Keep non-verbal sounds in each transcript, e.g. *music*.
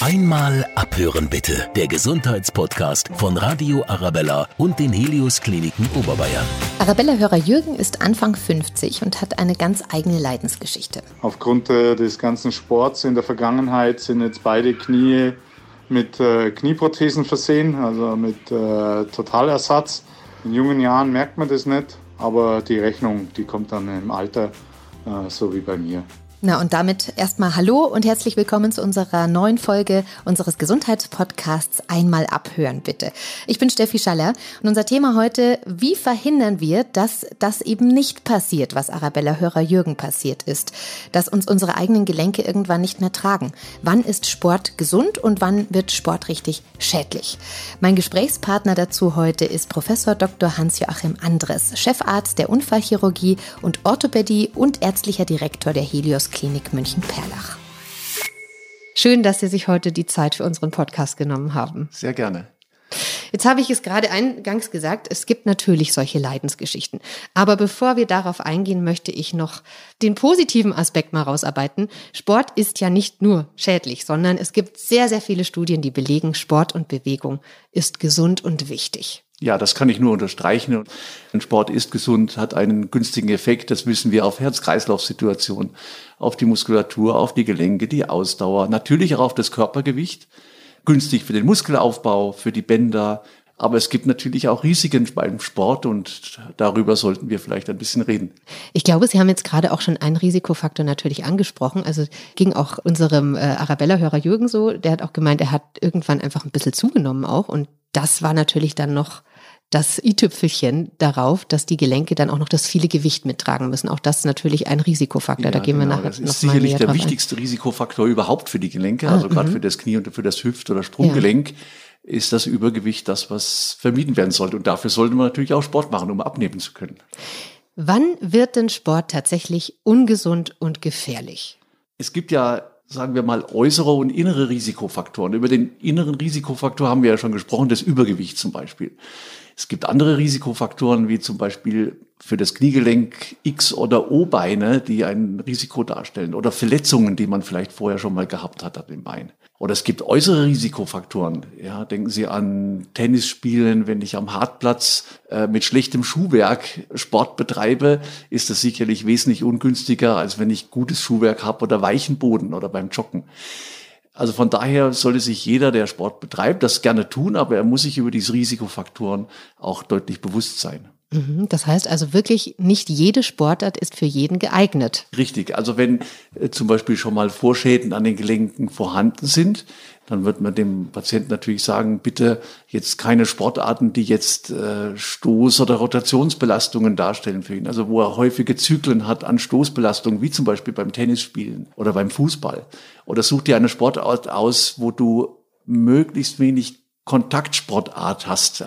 Einmal abhören bitte. Der Gesundheitspodcast von Radio Arabella und den Helios Kliniken Oberbayern. Arabella-Hörer Jürgen ist Anfang 50 und hat eine ganz eigene Leidensgeschichte. Aufgrund äh, des ganzen Sports in der Vergangenheit sind jetzt beide Knie mit äh, Knieprothesen versehen, also mit äh, Totalersatz. In jungen Jahren merkt man das nicht, aber die Rechnung, die kommt dann im Alter, äh, so wie bei mir. Na und damit erstmal Hallo und herzlich willkommen zu unserer neuen Folge unseres Gesundheitspodcasts Einmal abhören bitte. Ich bin Steffi Schaller und unser Thema heute, wie verhindern wir, dass das eben nicht passiert, was Arabella Hörer Jürgen passiert ist, dass uns unsere eigenen Gelenke irgendwann nicht mehr tragen. Wann ist Sport gesund und wann wird Sport richtig schädlich? Mein Gesprächspartner dazu heute ist Professor Dr. Hans-Joachim Andres, Chefarzt der Unfallchirurgie und Orthopädie und ärztlicher Direktor der Helios Klinik München-Perlach. Schön, dass Sie sich heute die Zeit für unseren Podcast genommen haben. Sehr gerne. Jetzt habe ich es gerade eingangs gesagt, es gibt natürlich solche Leidensgeschichten. Aber bevor wir darauf eingehen, möchte ich noch den positiven Aspekt mal rausarbeiten. Sport ist ja nicht nur schädlich, sondern es gibt sehr, sehr viele Studien, die belegen, Sport und Bewegung ist gesund und wichtig. Ja, das kann ich nur unterstreichen. Ein Sport ist gesund, hat einen günstigen Effekt. Das wissen wir auf Herz-Kreislauf-Situationen, auf die Muskulatur, auf die Gelenke, die Ausdauer, natürlich auch auf das Körpergewicht. Günstig für den Muskelaufbau, für die Bänder. Aber es gibt natürlich auch Risiken beim Sport und darüber sollten wir vielleicht ein bisschen reden. Ich glaube, Sie haben jetzt gerade auch schon einen Risikofaktor natürlich angesprochen. Also ging auch unserem äh, Arabella-Hörer Jürgen so. Der hat auch gemeint, er hat irgendwann einfach ein bisschen zugenommen auch. Und das war natürlich dann noch das i-Tüpfelchen darauf, dass die Gelenke dann auch noch das viele Gewicht mittragen müssen. Auch das ist natürlich ein Risikofaktor. Ja, da gehen genau, wir nachher Das ist sicherlich der wichtigste ein. Risikofaktor überhaupt für die Gelenke, ah, also gerade mhm. für das Knie und für das Hüft- oder Sprunggelenk. Ja. Ist das Übergewicht das, was vermieden werden sollte? Und dafür sollte man natürlich auch Sport machen, um abnehmen zu können. Wann wird denn Sport tatsächlich ungesund und gefährlich? Es gibt ja sagen wir mal, äußere und innere Risikofaktoren. Über den inneren Risikofaktor haben wir ja schon gesprochen, das Übergewicht zum Beispiel. Es gibt andere Risikofaktoren, wie zum Beispiel für das Kniegelenk X- oder O-Beine, die ein Risiko darstellen oder Verletzungen, die man vielleicht vorher schon mal gehabt hat an dem Bein. Oder es gibt äußere Risikofaktoren. Ja, denken Sie an Tennisspielen. Wenn ich am Hartplatz äh, mit schlechtem Schuhwerk Sport betreibe, ist das sicherlich wesentlich ungünstiger, als wenn ich gutes Schuhwerk habe oder weichen Boden oder beim Joggen. Also von daher sollte sich jeder, der Sport betreibt, das gerne tun, aber er muss sich über diese Risikofaktoren auch deutlich bewusst sein. Mhm, das heißt also wirklich, nicht jede Sportart ist für jeden geeignet. Richtig. Also wenn äh, zum Beispiel schon mal Vorschäden an den Gelenken vorhanden sind, dann wird man dem Patienten natürlich sagen, bitte jetzt keine Sportarten, die jetzt äh, Stoß- oder Rotationsbelastungen darstellen für ihn. Also wo er häufige Zyklen hat an Stoßbelastungen, wie zum Beispiel beim Tennisspielen oder beim Fußball. Oder such dir eine Sportart aus, wo du möglichst wenig Kontaktsportart hast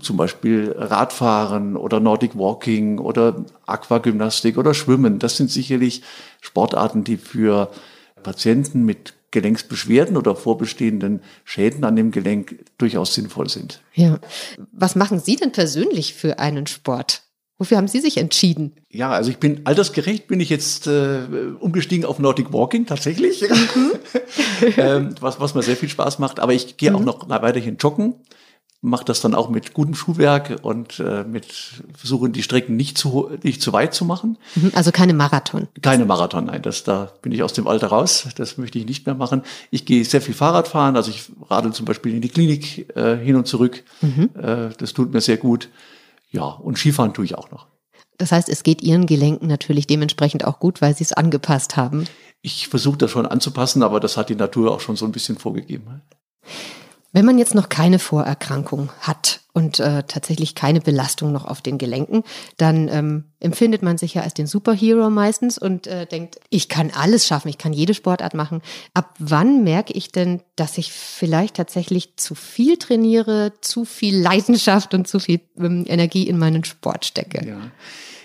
zum Beispiel Radfahren oder Nordic Walking oder Aquagymnastik oder Schwimmen. Das sind sicherlich Sportarten, die für Patienten mit Gelenksbeschwerden oder vorbestehenden Schäden an dem Gelenk durchaus sinnvoll sind. Ja. Was machen Sie denn persönlich für einen Sport? Wofür haben Sie sich entschieden? Ja, also ich bin altersgerecht, bin ich jetzt äh, umgestiegen auf Nordic Walking tatsächlich, mhm. *laughs* ähm, was, was mir sehr viel Spaß macht. Aber ich gehe mhm. auch noch weiterhin joggen mache das dann auch mit gutem Schuhwerk und äh, mit versuche die Strecken nicht zu nicht zu weit zu machen. Mhm, also keine Marathon. Keine Marathon, nein, das da bin ich aus dem Alter raus. Das möchte ich nicht mehr machen. Ich gehe sehr viel Fahrrad fahren, also ich radel zum Beispiel in die Klinik äh, hin und zurück. Mhm. Äh, das tut mir sehr gut. Ja, und Skifahren tue ich auch noch. Das heißt, es geht Ihren Gelenken natürlich dementsprechend auch gut, weil Sie es angepasst haben. Ich versuche das schon anzupassen, aber das hat die Natur auch schon so ein bisschen vorgegeben. Wenn man jetzt noch keine Vorerkrankung hat und äh, tatsächlich keine Belastung noch auf den Gelenken, dann ähm, empfindet man sich ja als den Superhero meistens und äh, denkt, ich kann alles schaffen, ich kann jede Sportart machen. Ab wann merke ich denn, dass ich vielleicht tatsächlich zu viel trainiere, zu viel Leidenschaft und zu viel ähm, Energie in meinen Sport stecke? Ja.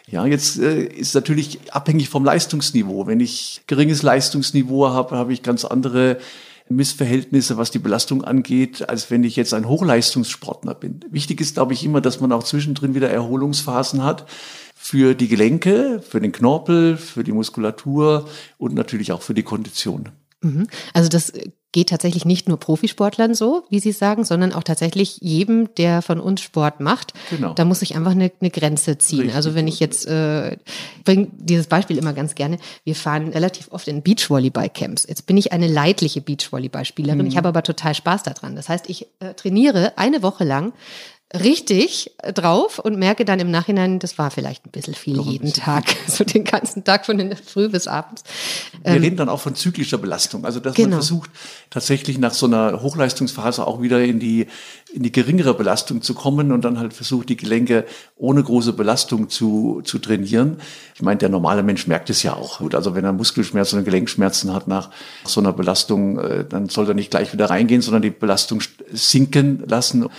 Ja, jetzt äh, ist natürlich abhängig vom Leistungsniveau. Wenn ich geringes Leistungsniveau habe, habe ich ganz andere Missverhältnisse, was die Belastung angeht, als wenn ich jetzt ein Hochleistungssportler bin. Wichtig ist, glaube ich, immer, dass man auch zwischendrin wieder Erholungsphasen hat für die Gelenke, für den Knorpel, für die Muskulatur und natürlich auch für die Kondition. Mhm. Also das geht tatsächlich nicht nur Profisportlern so, wie Sie sagen, sondern auch tatsächlich jedem, der von uns Sport macht. Genau. Da muss ich einfach eine, eine Grenze ziehen. Richtig. Also wenn ich jetzt, äh, bringe dieses Beispiel immer ganz gerne, wir fahren relativ oft in Beachvolleyball-Camps. Jetzt bin ich eine leidliche Beachvolleyballspielerin, mhm. ich habe aber total Spaß daran. Das heißt, ich äh, trainiere eine Woche lang richtig drauf und merke dann im Nachhinein, das war vielleicht ein bisschen viel Doch, jeden Tag, *laughs* so den ganzen Tag von der Früh bis abends. Wir ähm, reden dann auch von zyklischer Belastung, also dass genau. man versucht tatsächlich nach so einer Hochleistungsphase auch wieder in die in die geringere Belastung zu kommen und dann halt versucht die Gelenke ohne große Belastung zu zu trainieren. Ich meine, der normale Mensch merkt es ja auch gut. Also wenn er Muskelschmerzen oder Gelenkschmerzen hat nach so einer Belastung, äh, dann soll er nicht gleich wieder reingehen, sondern die Belastung sinken lassen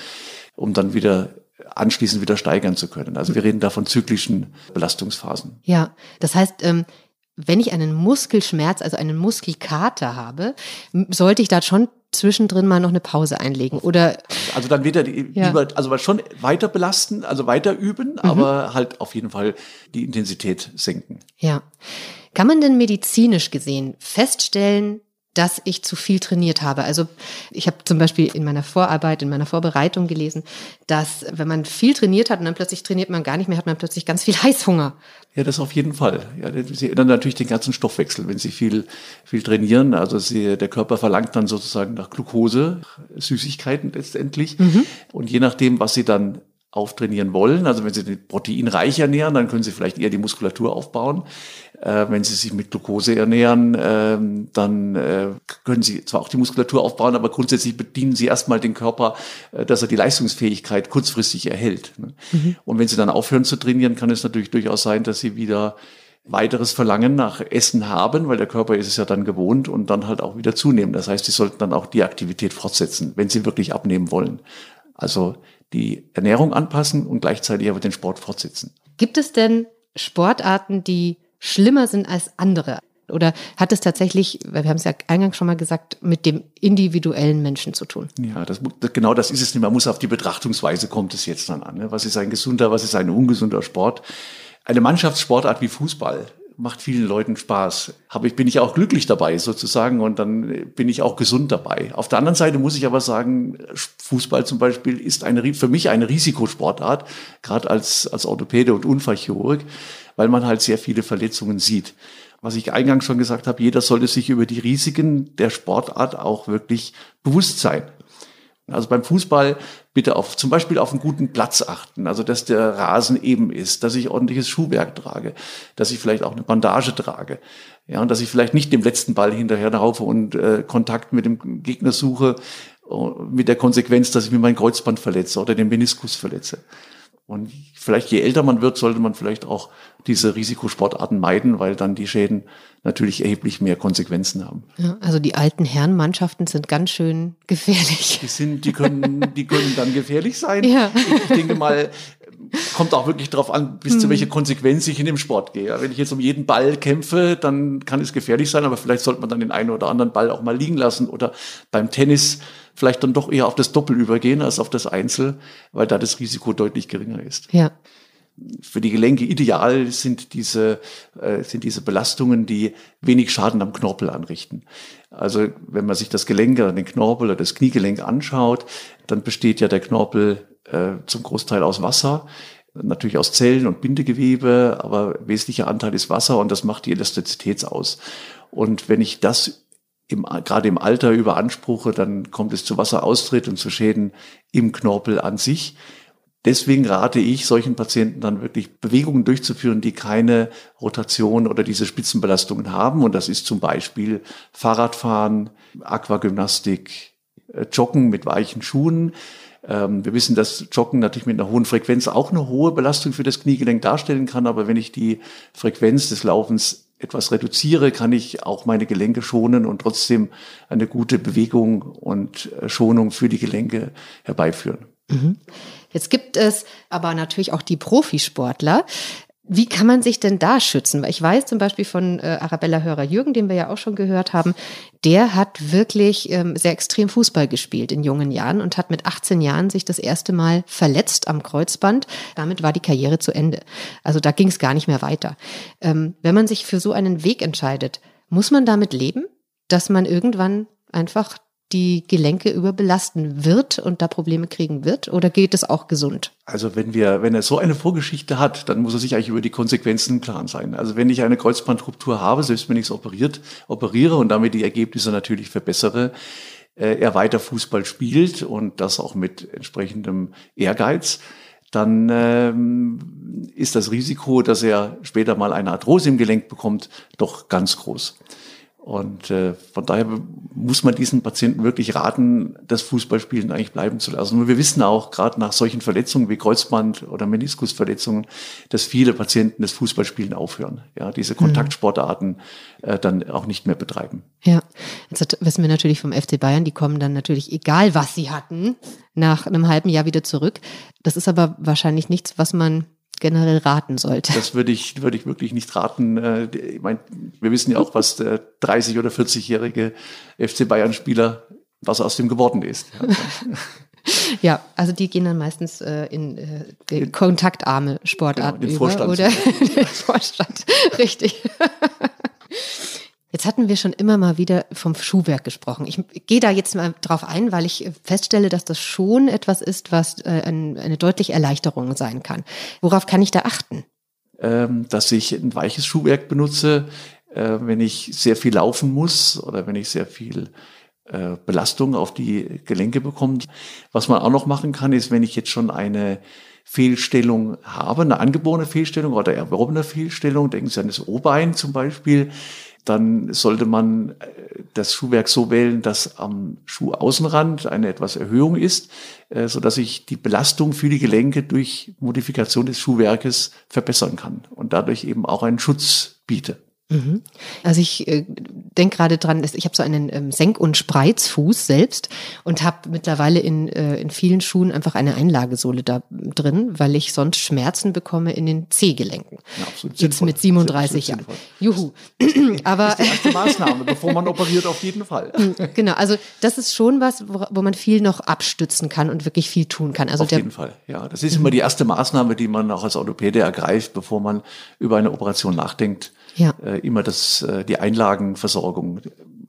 um dann wieder anschließend wieder steigern zu können. Also wir reden da von zyklischen Belastungsphasen. Ja, das heißt, ähm, wenn ich einen Muskelschmerz, also einen Muskelkater habe, sollte ich da schon zwischendrin mal noch eine Pause einlegen oder also dann wieder die, ja. also schon weiter belasten, also weiter üben, mhm. aber halt auf jeden Fall die Intensität senken. Ja. Kann man denn medizinisch gesehen feststellen, dass ich zu viel trainiert habe. Also ich habe zum Beispiel in meiner Vorarbeit, in meiner Vorbereitung gelesen, dass wenn man viel trainiert hat und dann plötzlich trainiert man gar nicht mehr, hat man plötzlich ganz viel *laughs* Heißhunger. Ja, das auf jeden Fall. Ja, sie ändern natürlich den ganzen Stoffwechsel, wenn sie viel, viel trainieren. Also sie, der Körper verlangt dann sozusagen nach Glucose, Süßigkeiten letztendlich. Mhm. Und je nachdem, was sie dann auftrainieren wollen. Also wenn Sie proteinreich ernähren, dann können Sie vielleicht eher die Muskulatur aufbauen. Äh, wenn Sie sich mit Glucose ernähren, äh, dann äh, können Sie zwar auch die Muskulatur aufbauen, aber grundsätzlich bedienen Sie erstmal den Körper, äh, dass er die Leistungsfähigkeit kurzfristig erhält. Ne? Mhm. Und wenn Sie dann aufhören zu trainieren, kann es natürlich durchaus sein, dass Sie wieder weiteres Verlangen nach Essen haben, weil der Körper ist es ja dann gewohnt und dann halt auch wieder zunehmen. Das heißt, Sie sollten dann auch die Aktivität fortsetzen, wenn Sie wirklich abnehmen wollen. Also die Ernährung anpassen und gleichzeitig aber den Sport fortsetzen. Gibt es denn Sportarten, die schlimmer sind als andere? Oder hat es tatsächlich, weil wir haben es ja eingangs schon mal gesagt, mit dem individuellen Menschen zu tun? Ja, das, genau das ist es nicht. Man muss auf die Betrachtungsweise kommt es jetzt dann an. Ne? Was ist ein gesunder, was ist ein ungesunder Sport? Eine Mannschaftssportart wie Fußball macht vielen Leuten Spaß. Aber ich bin ich auch glücklich dabei sozusagen und dann bin ich auch gesund dabei. Auf der anderen Seite muss ich aber sagen, Fußball zum Beispiel ist eine, für mich eine Risikosportart, gerade als, als Orthopäde und Unfallchirurg, weil man halt sehr viele Verletzungen sieht. Was ich eingangs schon gesagt habe, jeder sollte sich über die Risiken der Sportart auch wirklich bewusst sein. Also beim Fußball bitte auf, zum Beispiel auf einen guten Platz achten, also dass der Rasen eben ist, dass ich ordentliches Schuhwerk trage, dass ich vielleicht auch eine Bandage trage, ja, und dass ich vielleicht nicht dem letzten Ball hinterher laufe und äh, Kontakt mit dem Gegner suche, uh, mit der Konsequenz, dass ich mir mein Kreuzband verletze oder den Meniskus verletze. Und vielleicht je älter man wird, sollte man vielleicht auch diese Risikosportarten meiden, weil dann die Schäden natürlich erheblich mehr Konsequenzen haben. Ja, also die alten Herrenmannschaften sind ganz schön gefährlich. Die sind, die können, die können dann gefährlich sein. Ja. Ich denke mal, kommt auch wirklich darauf an, bis hm. zu welcher Konsequenz ich in dem Sport gehe. Wenn ich jetzt um jeden Ball kämpfe, dann kann es gefährlich sein, aber vielleicht sollte man dann den einen oder anderen Ball auch mal liegen lassen oder beim Tennis vielleicht dann doch eher auf das Doppel übergehen als auf das Einzel, weil da das Risiko deutlich geringer ist. Ja. Für die Gelenke ideal sind diese, äh, sind diese Belastungen, die wenig Schaden am Knorpel anrichten. Also wenn man sich das Gelenk oder den Knorpel oder das Kniegelenk anschaut, dann besteht ja der Knorpel äh, zum Großteil aus Wasser natürlich aus Zellen und Bindegewebe, aber wesentlicher Anteil ist Wasser und das macht die Elastizität aus. Und wenn ich das im, gerade im Alter überanspruche, dann kommt es zu Wasseraustritt und zu Schäden im Knorpel an sich. Deswegen rate ich solchen Patienten dann wirklich Bewegungen durchzuführen, die keine Rotation oder diese Spitzenbelastungen haben. Und das ist zum Beispiel Fahrradfahren, Aquagymnastik, äh, Joggen mit weichen Schuhen. Ähm, wir wissen, dass Joggen natürlich mit einer hohen Frequenz auch eine hohe Belastung für das Kniegelenk darstellen kann. Aber wenn ich die Frequenz des Laufens etwas reduziere, kann ich auch meine Gelenke schonen und trotzdem eine gute Bewegung und äh, Schonung für die Gelenke herbeiführen. Mhm. Jetzt gibt es aber natürlich auch die Profisportler, wie kann man sich denn da schützen? Weil ich weiß zum Beispiel von äh, Arabella Hörer-Jürgen, den wir ja auch schon gehört haben, der hat wirklich ähm, sehr extrem Fußball gespielt in jungen Jahren und hat mit 18 Jahren sich das erste Mal verletzt am Kreuzband. Damit war die Karriere zu Ende. Also da ging es gar nicht mehr weiter. Ähm, wenn man sich für so einen Weg entscheidet, muss man damit leben, dass man irgendwann einfach die Gelenke überbelasten wird und da Probleme kriegen wird? Oder geht es auch gesund? Also wenn wir, wenn er so eine Vorgeschichte hat, dann muss er sich eigentlich über die Konsequenzen klar sein. Also wenn ich eine Kreuzbandruptur habe, selbst wenn ich es operiert, operiere und damit die Ergebnisse natürlich verbessere, äh, er weiter Fußball spielt und das auch mit entsprechendem Ehrgeiz, dann ähm, ist das Risiko, dass er später mal eine Arthrose im Gelenk bekommt, doch ganz groß. Und äh, von daher muss man diesen Patienten wirklich raten, das Fußballspielen eigentlich bleiben zu lassen. Und wir wissen auch, gerade nach solchen Verletzungen wie Kreuzband- oder Meniskusverletzungen, dass viele Patienten das Fußballspielen aufhören, ja, diese mhm. Kontaktsportarten äh, dann auch nicht mehr betreiben. Ja, jetzt wissen wir natürlich vom FC Bayern, die kommen dann natürlich, egal was sie hatten, nach einem halben Jahr wieder zurück. Das ist aber wahrscheinlich nichts, was man generell raten sollte. Das würde ich, würde ich wirklich nicht raten. Äh, ich meine, wir wissen ja auch, was der 30- oder 40-jährige FC Bayern-Spieler, was aus dem geworden ist. *laughs* Ja, also die gehen dann meistens äh, in äh, kontaktarme Sportarten genau, den Vorstand. über oder *laughs* den Vorstand, richtig. *laughs* Jetzt hatten wir schon immer mal wieder vom Schuhwerk gesprochen. Ich gehe da jetzt mal drauf ein, weil ich feststelle, dass das schon etwas ist, was äh, eine deutliche Erleichterung sein kann. Worauf kann ich da achten? Ähm, dass ich ein weiches Schuhwerk benutze, äh, wenn ich sehr viel laufen muss oder wenn ich sehr viel äh, Belastung auf die Gelenke bekomme. Was man auch noch machen kann, ist, wenn ich jetzt schon eine Fehlstellung habe, eine angeborene Fehlstellung oder erworbene Fehlstellung, denken Sie an das O-Bein zum Beispiel, dann sollte man äh, das Schuhwerk so wählen, dass am Schuhaußenrand eine etwas Erhöhung ist, äh, so dass ich die Belastung für die Gelenke durch Modifikation des Schuhwerkes verbessern kann und dadurch eben auch einen Schutz biete. Mhm. Also ich äh, denke gerade dran, ich habe so einen ähm, Senk- und Spreizfuß selbst und habe mittlerweile in, äh, in vielen Schuhen einfach eine Einlagesohle da drin, weil ich sonst Schmerzen bekomme in den Zehgelenken. Ja, absolut Jetzt mit 37 Jahren. Juhu. Aber das ist die *clears throat* erste Maßnahme, *laughs* bevor man operiert, auf jeden Fall. genau, also das ist schon was, wo, wo, man viel noch abstützen kann und wirklich viel tun kann. Also auf jeden Fall, ja. Das ist immer die erste Maßnahme, die man auch als Orthopäde ergreift, bevor man über eine Operation nachdenkt ja. äh, immer das, äh, die Einlagenversorgung,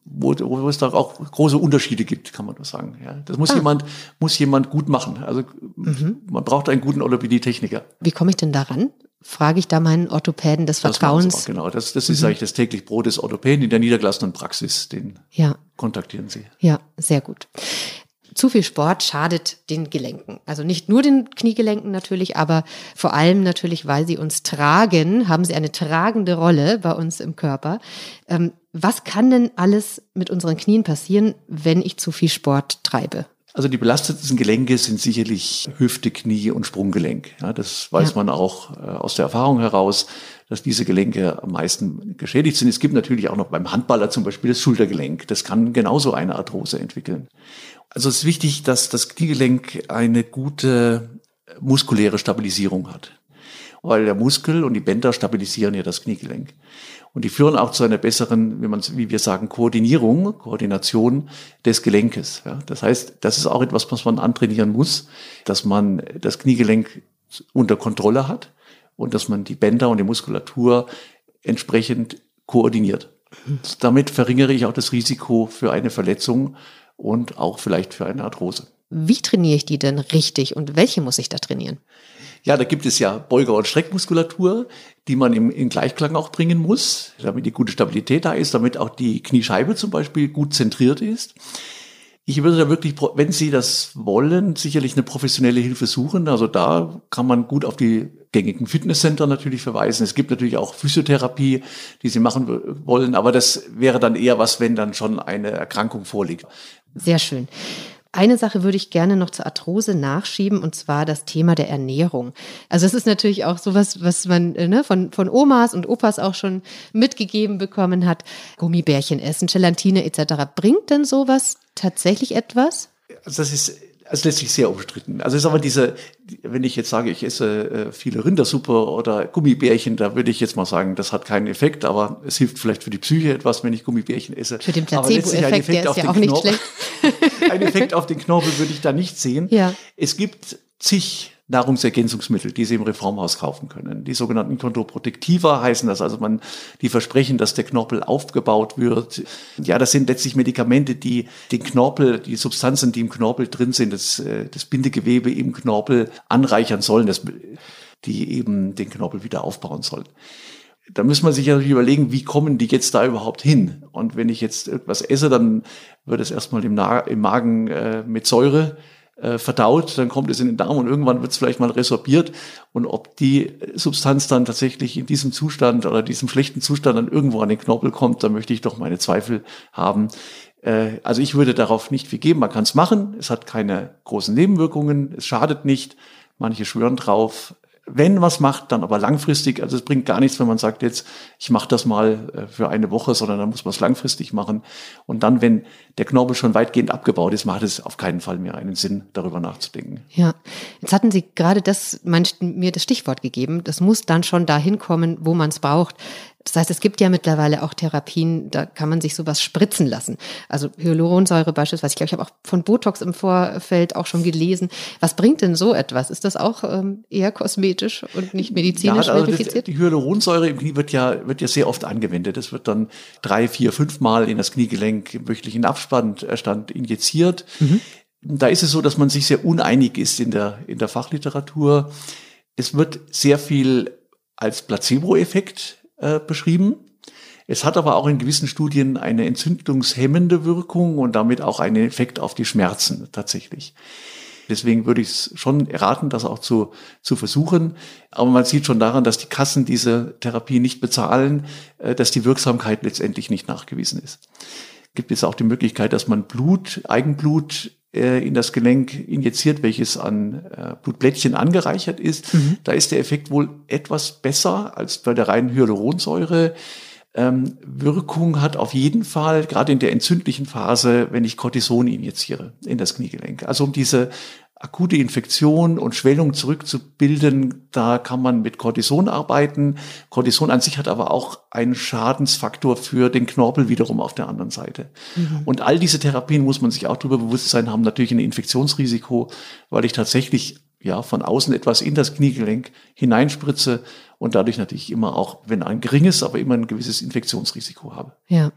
wo, wo es da auch große Unterschiede gibt, kann man nur sagen. Ja, das muss ah. jemand, muss jemand gut machen. Also mhm. man braucht einen guten Orthopädie-Techniker. Wie komme ich denn daran? Frage ich da meinen Orthopäden des Vertrauens? Das genau, das, das ist mhm. eigentlich das täglich Brot des Orthopäden in der niedergelassenen Praxis. Den ja. kontaktieren Sie. Ja, sehr gut zu viel Sport schadet den Gelenken. Also nicht nur den Kniegelenken natürlich, aber vor allem natürlich, weil sie uns tragen, haben sie eine tragende Rolle bei uns im Körper. Ähm, was kann denn alles mit unseren Knien passieren, wenn ich zu viel Sport treibe? Also die belasteten Gelenke sind sicherlich Hüfte, Knie und Sprunggelenk. Ja, das weiß ja. man auch äh, aus der Erfahrung heraus, dass diese Gelenke am meisten geschädigt sind. Es gibt natürlich auch noch beim Handballer zum Beispiel das Schultergelenk. Das kann genauso eine Arthrose entwickeln. Also es ist wichtig, dass das Kniegelenk eine gute muskuläre Stabilisierung hat. Weil der Muskel und die Bänder stabilisieren ja das Kniegelenk. Und die führen auch zu einer besseren, wie man, wie wir sagen, Koordinierung, Koordination des Gelenkes. Ja, das heißt, das ist auch etwas, was man antrainieren muss, dass man das Kniegelenk unter Kontrolle hat und dass man die Bänder und die Muskulatur entsprechend koordiniert. Damit verringere ich auch das Risiko für eine Verletzung und auch vielleicht für eine Arthrose. Wie trainiere ich die denn richtig und welche muss ich da trainieren? Ja, da gibt es ja Beuger- und Streckmuskulatur, die man im, im Gleichklang auch bringen muss, damit die gute Stabilität da ist, damit auch die Kniescheibe zum Beispiel gut zentriert ist. Ich würde da wirklich, wenn Sie das wollen, sicherlich eine professionelle Hilfe suchen. Also da kann man gut auf die gängigen Fitnesscenter natürlich verweisen. Es gibt natürlich auch Physiotherapie, die Sie machen wollen, aber das wäre dann eher was, wenn dann schon eine Erkrankung vorliegt. Sehr schön. Eine Sache würde ich gerne noch zur Arthrose nachschieben, und zwar das Thema der Ernährung. Also es ist natürlich auch sowas, was man äh, ne, von, von Omas und Opas auch schon mitgegeben bekommen hat. Gummibärchen essen, Gelatine etc. Bringt denn sowas tatsächlich etwas? Also das ist es lässt sich sehr umstritten. Also es ist aber diese, wenn ich jetzt sage, ich esse äh, viele Rindersuppe oder Gummibärchen, da würde ich jetzt mal sagen, das hat keinen Effekt, aber es hilft vielleicht für die Psyche etwas, wenn ich Gummibärchen esse. Für den Placebo-Effekt, der ist ja auch nicht schlecht. *laughs* ein Effekt auf den Knorpel würde ich da nicht sehen. Ja. Es gibt zig Nahrungsergänzungsmittel, die Sie im Reformhaus kaufen können. Die sogenannten Chondroprotektiva heißen das, also man, die versprechen, dass der Knorpel aufgebaut wird. Ja, das sind letztlich Medikamente, die den Knorpel, die Substanzen, die im Knorpel drin sind, das, äh, das Bindegewebe im Knorpel anreichern sollen, das, die eben den Knorpel wieder aufbauen sollen da muss man sich natürlich überlegen, wie kommen die jetzt da überhaupt hin? Und wenn ich jetzt etwas esse, dann wird es erstmal im, Na im Magen äh, mit Säure äh, verdaut, dann kommt es in den Darm und irgendwann wird es vielleicht mal resorbiert. Und ob die Substanz dann tatsächlich in diesem Zustand oder diesem schlechten Zustand dann irgendwo an den Knorpel kommt, da möchte ich doch meine Zweifel haben. Äh, also ich würde darauf nicht viel geben. Man kann es machen. Es hat keine großen Nebenwirkungen. Es schadet nicht. Manche schwören drauf wenn was macht, dann aber langfristig. Also es bringt gar nichts, wenn man sagt, jetzt ich mache das mal äh, für eine Woche, sondern dann muss man es langfristig machen. Und dann, wenn der Knorpel schon weitgehend abgebaut ist, macht es auf keinen Fall mehr einen Sinn, darüber nachzudenken. Ja, jetzt hatten Sie gerade das, mir das Stichwort gegeben. Das muss dann schon dahin kommen, wo man es braucht. Das heißt, es gibt ja mittlerweile auch Therapien, da kann man sich sowas spritzen lassen. Also Hyaluronsäure beispielsweise. Ich glaube, ich habe auch von Botox im Vorfeld auch schon gelesen. Was bringt denn so etwas? Ist das auch ähm, eher kosmetisch und nicht medizinisch ja, also verifiziert? Das, die Hyaluronsäure im Knie wird ja, wird ja sehr oft angewendet. Das wird dann drei, vier, fünf Mal in das Kniegelenk im wöchentlichen Abstand injiziert. Mhm. Da ist es so, dass man sich sehr uneinig ist in der, in der Fachliteratur. Es wird sehr viel als Placebo-Effekt äh, beschrieben. Es hat aber auch in gewissen Studien eine entzündungshemmende Wirkung und damit auch einen Effekt auf die Schmerzen tatsächlich. Deswegen würde ich es schon raten, das auch zu, zu versuchen. Aber man sieht schon daran, dass die Kassen diese Therapie nicht bezahlen, äh, dass die Wirksamkeit letztendlich nicht nachgewiesen ist. Gibt es auch die Möglichkeit, dass man Blut, Eigenblut in das Gelenk injiziert, welches an äh, Blutblättchen angereichert ist. Mhm. Da ist der Effekt wohl etwas besser als bei der reinen Hyaluronsäure. Ähm, Wirkung hat auf jeden Fall, gerade in der entzündlichen Phase, wenn ich Cortison injiziere in das Kniegelenk. Also um diese akute Infektion und Schwellung zurückzubilden, da kann man mit Cortison arbeiten. Cortison an sich hat aber auch einen Schadensfaktor für den Knorpel wiederum auf der anderen Seite. Mhm. Und all diese Therapien muss man sich auch darüber bewusst sein, haben natürlich ein Infektionsrisiko, weil ich tatsächlich ja von außen etwas in das Kniegelenk hineinspritze und dadurch natürlich immer auch, wenn ein geringes, aber immer ein gewisses Infektionsrisiko habe. Ja.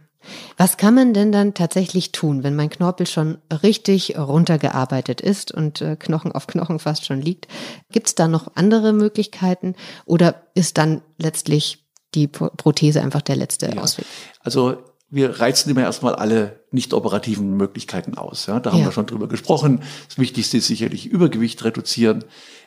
Was kann man denn dann tatsächlich tun, wenn mein Knorpel schon richtig runtergearbeitet ist und äh, Knochen auf Knochen fast schon liegt? Gibt es da noch andere Möglichkeiten oder ist dann letztlich die Prothese einfach der letzte ja. Ausweg? Also wir reizen immer erstmal alle nicht operativen Möglichkeiten aus. Ja, da haben ja. wir schon drüber gesprochen. Das Wichtigste ist sicherlich Übergewicht reduzieren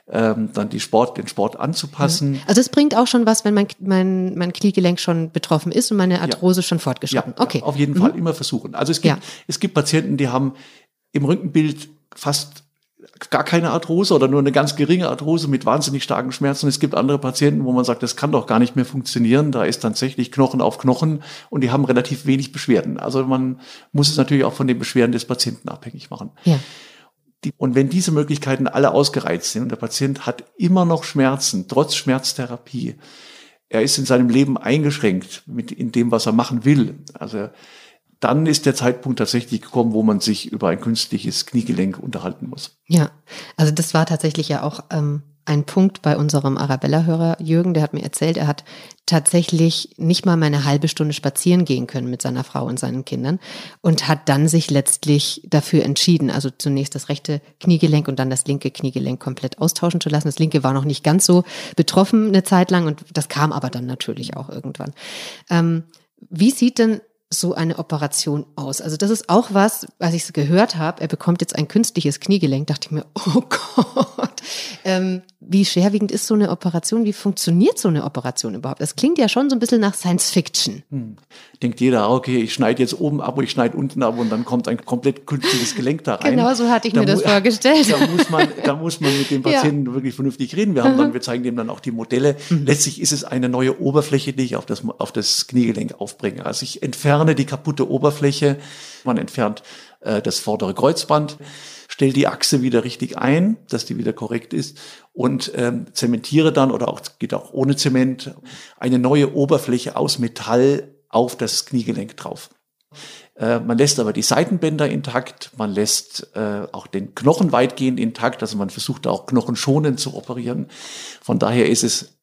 ähm, dann die Sport, den Sport anzupassen. Also es bringt auch schon was, wenn mein, mein, mein Kniegelenk schon betroffen ist und meine Arthrose ja. schon fortgeschritten. Ja, okay. Ja, auf jeden mhm. Fall immer versuchen. Also es gibt, es gibt Patienten, die haben im Rückenbild fast gar keine Arthrose oder nur eine ganz geringe Arthrose mit wahnsinnig starken Schmerzen. Es gibt andere Patienten, wo man sagt, das kann doch gar nicht mehr funktionieren. Da ist tatsächlich Knochen auf Knochen und die haben relativ wenig Beschwerden. Also man muss es natürlich auch von den Beschwerden des Patienten abhängig machen. Ja. Die, und wenn diese Möglichkeiten alle ausgereizt sind und der Patient hat immer noch Schmerzen, trotz Schmerztherapie, er ist in seinem Leben eingeschränkt mit in dem, was er machen will. Also dann ist der Zeitpunkt tatsächlich gekommen, wo man sich über ein künstliches Kniegelenk unterhalten muss. Ja, also das war tatsächlich ja auch ähm, ein Punkt bei unserem Arabella-Hörer Jürgen, der hat mir erzählt, er hat tatsächlich nicht mal eine halbe Stunde spazieren gehen können mit seiner Frau und seinen Kindern und hat dann sich letztlich dafür entschieden, also zunächst das rechte Kniegelenk und dann das linke Kniegelenk komplett austauschen zu lassen. Das linke war noch nicht ganz so betroffen eine Zeit lang und das kam aber dann natürlich auch irgendwann. Ähm, wie sieht denn so eine Operation aus? Also das ist auch was, als ich es gehört habe, er bekommt jetzt ein künstliches Kniegelenk, dachte ich mir, *laughs* oh Gott, ähm, wie schwerwiegend ist so eine Operation? Wie funktioniert so eine Operation überhaupt? Das klingt ja schon so ein bisschen nach Science Fiction. Hm. Denkt jeder, okay, ich schneide jetzt oben ab, ich schneide unten ab und dann kommt ein komplett künstliches Gelenk da rein. Genau so hatte ich da mir das vorgestellt. Da muss man, da muss man mit dem *laughs* Patienten ja. wirklich vernünftig reden. Wir haben dann, wir zeigen dem dann auch die Modelle. Mhm. Letztlich ist es eine neue Oberfläche, die ich auf das, auf das Kniegelenk aufbringe. Also ich entferne die kaputte Oberfläche. Man entfernt äh, das vordere Kreuzband stell die Achse wieder richtig ein, dass die wieder korrekt ist und ähm, zementiere dann oder auch geht auch ohne Zement eine neue Oberfläche aus Metall auf das Kniegelenk drauf. Äh, man lässt aber die Seitenbänder intakt, man lässt äh, auch den Knochen weitgehend intakt, also man versucht auch knochenschonend zu operieren. Von daher ist es,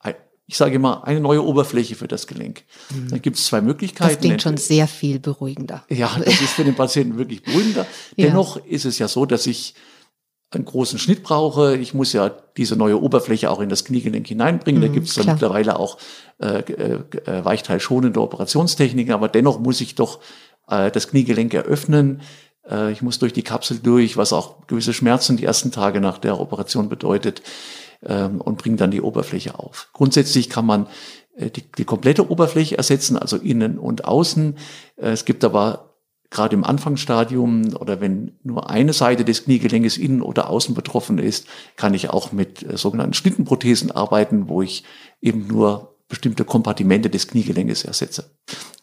ich sage immer, eine neue Oberfläche für das Gelenk. Mhm. Dann gibt es zwei Möglichkeiten. Das klingt schon sehr viel beruhigender. Ja, das ist für den Patienten wirklich beruhigender. *laughs* ja. Dennoch ist es ja so, dass ich einen großen Schnitt brauche. Ich muss ja diese neue Oberfläche auch in das Kniegelenk hineinbringen. Mhm, da gibt es dann klar. mittlerweile auch äh, äh, weichteilschonende Operationstechniken, aber dennoch muss ich doch äh, das Kniegelenk eröffnen. Äh, ich muss durch die Kapsel durch, was auch gewisse Schmerzen die ersten Tage nach der Operation bedeutet ähm, und bringe dann die Oberfläche auf. Grundsätzlich kann man äh, die, die komplette Oberfläche ersetzen, also innen und außen. Äh, es gibt aber gerade im Anfangsstadium oder wenn nur eine Seite des Kniegelenkes innen oder außen betroffen ist, kann ich auch mit äh, sogenannten Schnittenprothesen arbeiten, wo ich eben nur bestimmte Kompartimente des Kniegelenkes ersetze.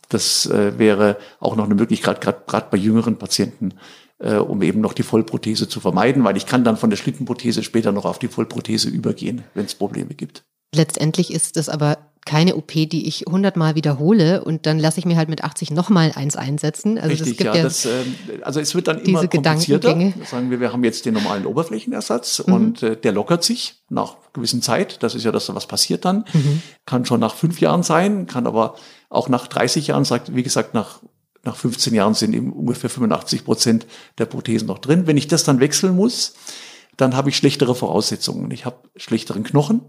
Das äh, wäre auch noch eine Möglichkeit, gerade bei jüngeren Patienten, äh, um eben noch die Vollprothese zu vermeiden, weil ich kann dann von der Schlittenprothese später noch auf die Vollprothese übergehen, wenn es Probleme gibt. Letztendlich ist es aber keine OP, die ich hundertmal wiederhole und dann lasse ich mir halt mit 80 nochmal eins einsetzen. Also Richtig, das gibt ja, ja das, äh, also es wird dann immer komplizierter. Sagen wir, wir haben jetzt den normalen Oberflächenersatz mhm. und äh, der lockert sich nach gewissen Zeit. Das ist ja das, was passiert dann. Mhm. Kann schon nach fünf Jahren sein, kann aber auch nach 30 Jahren, sagt, wie gesagt, nach nach 15 Jahren sind eben ungefähr 85 Prozent der Prothesen noch drin. Wenn ich das dann wechseln muss, dann habe ich schlechtere Voraussetzungen. Ich habe schlechteren Knochen,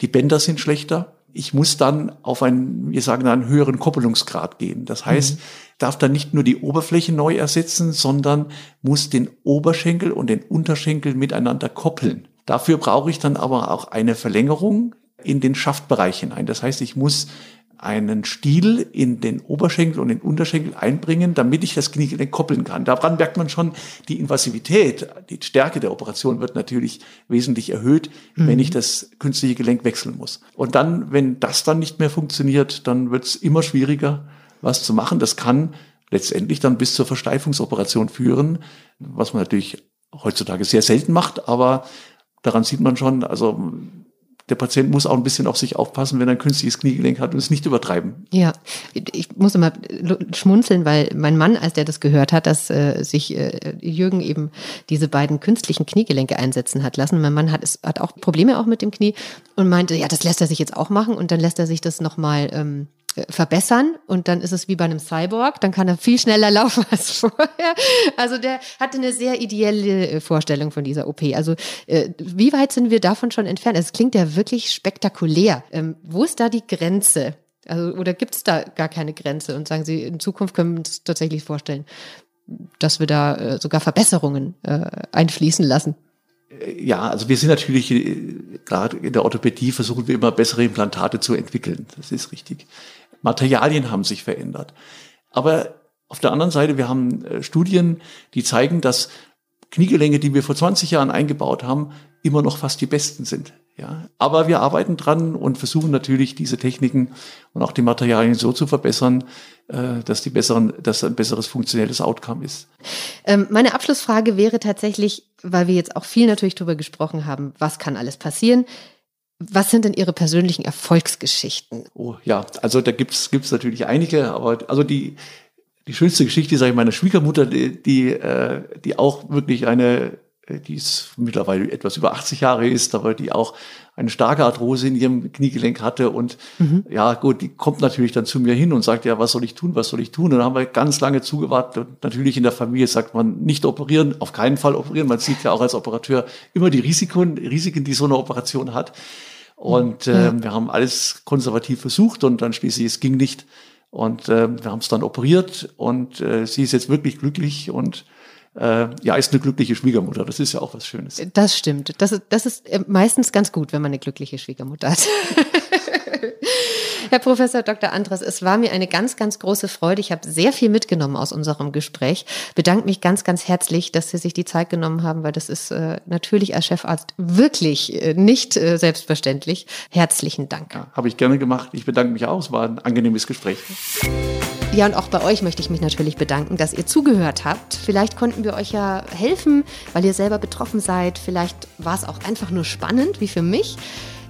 die Bänder sind schlechter, ich muss dann auf einen, wir sagen, einen höheren Koppelungsgrad gehen. Das heißt, mhm. darf dann nicht nur die Oberfläche neu ersetzen, sondern muss den Oberschenkel und den Unterschenkel miteinander koppeln. Dafür brauche ich dann aber auch eine Verlängerung in den Schaftbereich hinein. Das heißt, ich muss einen Stiel in den Oberschenkel und den Unterschenkel einbringen, damit ich das Kniegelenk koppeln kann. Daran merkt man schon, die Invasivität, die Stärke der Operation wird natürlich wesentlich erhöht, mhm. wenn ich das künstliche Gelenk wechseln muss. Und dann, wenn das dann nicht mehr funktioniert, dann wird es immer schwieriger, was zu machen. Das kann letztendlich dann bis zur Versteifungsoperation führen, was man natürlich heutzutage sehr selten macht, aber daran sieht man schon, also der Patient muss auch ein bisschen auf sich aufpassen, wenn er ein künstliches Kniegelenk hat und es nicht übertreiben. Ja, ich muss immer schmunzeln, weil mein Mann, als der das gehört hat, dass äh, sich äh, Jürgen eben diese beiden künstlichen Kniegelenke einsetzen hat lassen. Mein Mann hat, es, hat auch Probleme auch mit dem Knie und meinte, ja, das lässt er sich jetzt auch machen und dann lässt er sich das nochmal ähm, verbessern und dann ist es wie bei einem Cyborg, dann kann er viel schneller *laughs* laufen als vorher. Also der hatte eine sehr ideelle äh, Vorstellung von dieser OP. Also äh, wie weit sind wir davon schon entfernt? Es klingt ja wirklich spektakulär. Ähm, wo ist da die Grenze? Also, oder gibt es da gar keine Grenze? Und sagen Sie, in Zukunft können wir uns tatsächlich vorstellen, dass wir da äh, sogar Verbesserungen äh, einfließen lassen? Ja, also wir sind natürlich, äh, gerade in der Orthopädie versuchen wir immer bessere Implantate zu entwickeln. Das ist richtig. Materialien haben sich verändert. Aber auf der anderen Seite, wir haben äh, Studien, die zeigen, dass Kniegelenke, die wir vor 20 Jahren eingebaut haben, immer noch fast die besten sind. Ja, aber wir arbeiten dran und versuchen natürlich diese Techniken und auch die Materialien so zu verbessern, äh, dass die besseren, dass ein besseres funktionelles Outcome ist. Ähm, meine Abschlussfrage wäre tatsächlich, weil wir jetzt auch viel natürlich darüber gesprochen haben, was kann alles passieren. Was sind denn Ihre persönlichen Erfolgsgeschichten? Oh ja, also da gibt's gibt's natürlich einige, aber also die die schönste Geschichte, sage ich, meiner Schwiegermutter, die die, äh, die auch wirklich eine äh, die ist mittlerweile etwas über 80 Jahre ist, aber die auch eine starke Arthrose in ihrem Kniegelenk hatte und mhm. ja gut, die kommt natürlich dann zu mir hin und sagt ja, was soll ich tun, was soll ich tun? Und dann haben wir ganz lange zugewartet und natürlich in der Familie sagt man nicht operieren, auf keinen Fall operieren. Man sieht ja auch als Operateur immer die Risiken, Risiken, die so eine Operation hat. Und äh, wir haben alles konservativ versucht und dann schließlich, es ging nicht. Und äh, wir haben es dann operiert und äh, sie ist jetzt wirklich glücklich und äh, ja, ist eine glückliche Schwiegermutter. Das ist ja auch was Schönes. Das stimmt. Das ist, das ist äh, meistens ganz gut, wenn man eine glückliche Schwiegermutter hat. *laughs* Herr Professor Dr. Andres, es war mir eine ganz, ganz große Freude. Ich habe sehr viel mitgenommen aus unserem Gespräch. Bedanke mich ganz, ganz herzlich, dass Sie sich die Zeit genommen haben, weil das ist äh, natürlich als Chefarzt wirklich äh, nicht äh, selbstverständlich. Herzlichen Dank. Ja, habe ich gerne gemacht. Ich bedanke mich auch. Es war ein angenehmes Gespräch. Ja, und auch bei euch möchte ich mich natürlich bedanken, dass ihr zugehört habt. Vielleicht konnten wir euch ja helfen, weil ihr selber betroffen seid. Vielleicht war es auch einfach nur spannend, wie für mich.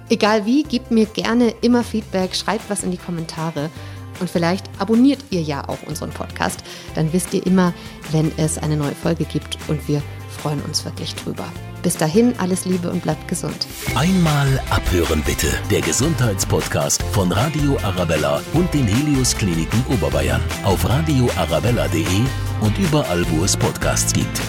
Egal wie, gebt mir gerne immer Feedback, schreibt was in die Kommentare. Und vielleicht abonniert ihr ja auch unseren Podcast. Dann wisst ihr immer, wenn es eine neue Folge gibt und wir freuen uns wirklich drüber. Bis dahin, alles Liebe und bleibt gesund. Einmal abhören bitte. Der Gesundheitspodcast von Radio Arabella und den Helios Kliniken Oberbayern. Auf radioarabella.de und überall, wo es Podcasts gibt.